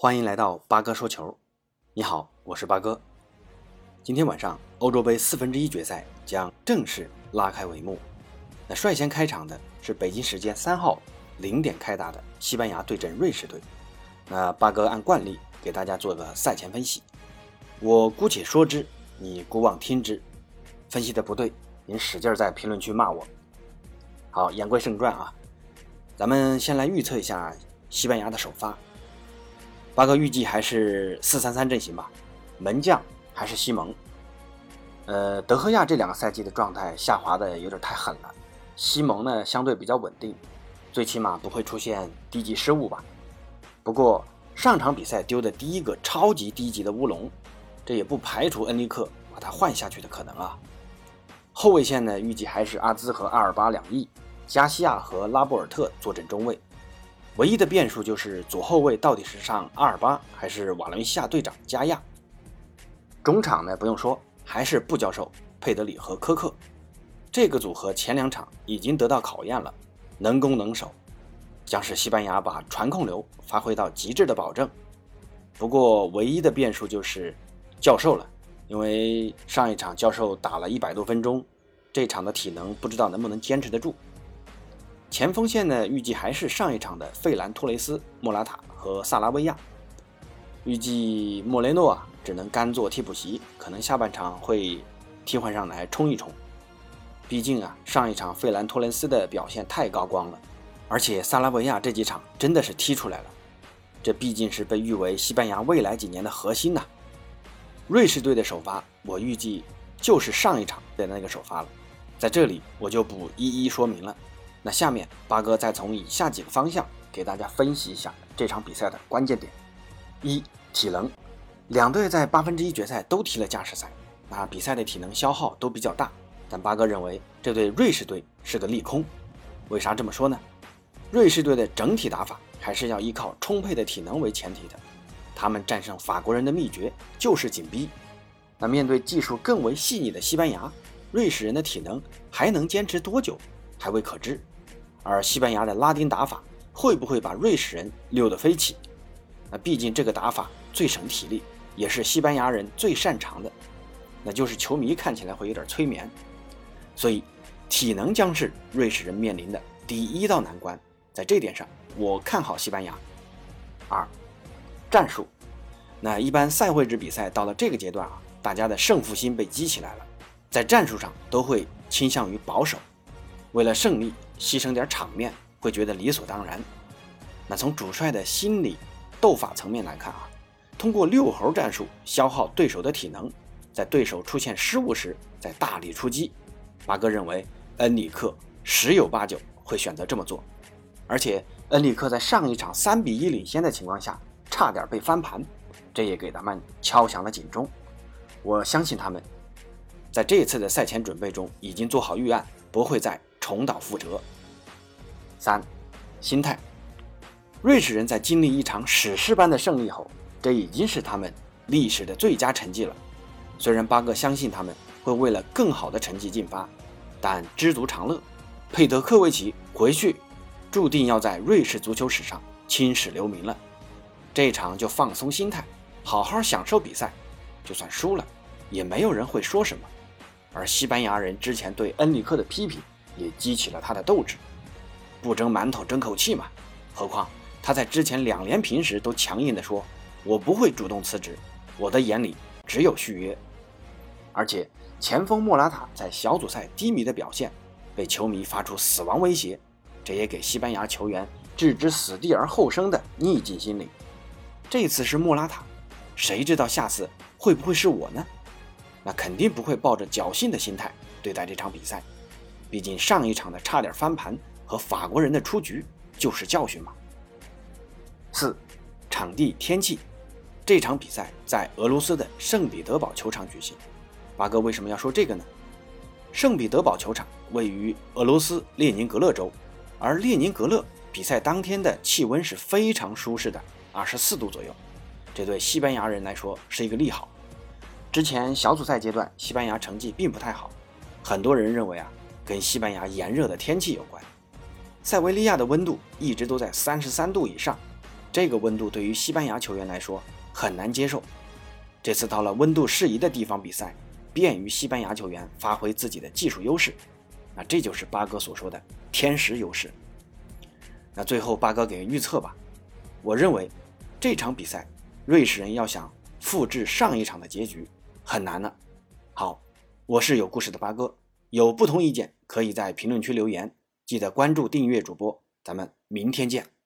欢迎来到八哥说球。你好，我是八哥。今天晚上欧洲杯四分之一决赛将正式拉开帷幕。那率先开场的是北京时间三号零点开打的西班牙对阵瑞士队。那八哥按惯例给大家做个赛前分析，我姑且说之，你姑妄听之。分析的不对，您使劲在评论区骂我。好，言归正传啊，咱们先来预测一下西班牙的首发。巴哥预计还是四三三阵型吧，门将还是西蒙。呃，德赫亚这两个赛季的状态下滑的有点太狠了，西蒙呢相对比较稳定，最起码不会出现低级失误吧。不过上场比赛丢的第一个超级低级的乌龙，这也不排除恩里克把他换下去的可能啊。后卫线呢预计还是阿兹和阿尔巴两翼，加西亚和拉波尔特坐镇中卫。唯一的变数就是左后卫到底是上阿尔巴还是瓦伦西亚队长加亚。中场呢不用说，还是布教授、佩德里和科克。这个组合前两场已经得到考验了，能攻能守，将是西班牙把传控流发挥到极致的保证。不过唯一的变数就是教授了，因为上一场教授打了一百多分钟，这场的体能不知道能不能坚持得住。前锋线呢，预计还是上一场的费兰托雷斯、莫拉塔和萨拉维亚。预计莫雷诺啊，只能干坐替补席，可能下半场会替换上来冲一冲。毕竟啊，上一场费兰托雷斯的表现太高光了，而且萨拉维亚这几场真的是踢出来了。这毕竟是被誉为西班牙未来几年的核心呐。瑞士队的首发，我预计就是上一场的那个首发了，在这里我就不一一说明了。那下面八哥再从以下几个方向给大家分析一下这场比赛的关键点：一、体能，两队在八分之一决赛都踢了加时赛，那比赛的体能消耗都比较大。但八哥认为这对瑞士队是个利空。为啥这么说呢？瑞士队的整体打法还是要依靠充沛的体能为前提的，他们战胜法国人的秘诀就是紧逼。那面对技术更为细腻的西班牙，瑞士人的体能还能坚持多久？还未可知，而西班牙的拉丁打法会不会把瑞士人溜得飞起？那毕竟这个打法最省体力，也是西班牙人最擅长的，那就是球迷看起来会有点催眠。所以，体能将是瑞士人面临的第一道难关。在这点上，我看好西班牙。二，战术。那一般赛会制比赛到了这个阶段啊，大家的胜负心被激起来了，在战术上都会倾向于保守。为了胜利牺牲点场面，会觉得理所当然。那从主帅的心理斗法层面来看啊，通过六猴战术消耗对手的体能，在对手出现失误时再大力出击。八哥认为恩里克十有八九会选择这么做。而且恩里克在上一场三比一领先的情况下，差点被翻盘，这也给他们敲响了警钟。我相信他们在这次的赛前准备中已经做好预案，不会再。重蹈覆辙。三，心态。瑞士人在经历一场史诗般的胜利后，这已经是他们历史的最佳成绩了。虽然巴哥相信他们会为了更好的成绩进发，但知足常乐。佩德科维奇回去，注定要在瑞士足球史上青史留名了。这场就放松心态，好好享受比赛。就算输了，也没有人会说什么。而西班牙人之前对恩里克的批评。也激起了他的斗志，不争馒头争口气嘛。何况他在之前两连平时都强硬地说：“我不会主动辞职，我的眼里只有续约。”而且前锋莫拉塔在小组赛低迷的表现，被球迷发出死亡威胁，这也给西班牙球员置之死地而后生的逆境心理。这次是莫拉塔，谁知道下次会不会是我呢？那肯定不会抱着侥幸的心态对待这场比赛。毕竟上一场的差点翻盘和法国人的出局就是教训嘛。四，场地天气，这场比赛在俄罗斯的圣彼得堡球场举行。八哥为什么要说这个呢？圣彼得堡球场位于俄罗斯列宁格勒州，而列宁格勒比赛当天的气温是非常舒适的，二十四度左右，这对西班牙人来说是一个利好。之前小组赛阶段，西班牙成绩并不太好，很多人认为啊。跟西班牙炎热的天气有关，塞维利亚的温度一直都在三十三度以上，这个温度对于西班牙球员来说很难接受。这次到了温度适宜的地方比赛，便于西班牙球员发挥自己的技术优势。那这就是八哥所说的天时优势。那最后八哥给预测吧，我认为这场比赛瑞士人要想复制上一场的结局很难了。好，我是有故事的八哥，有不同意见可以在评论区留言，记得关注订阅主播，咱们明天见。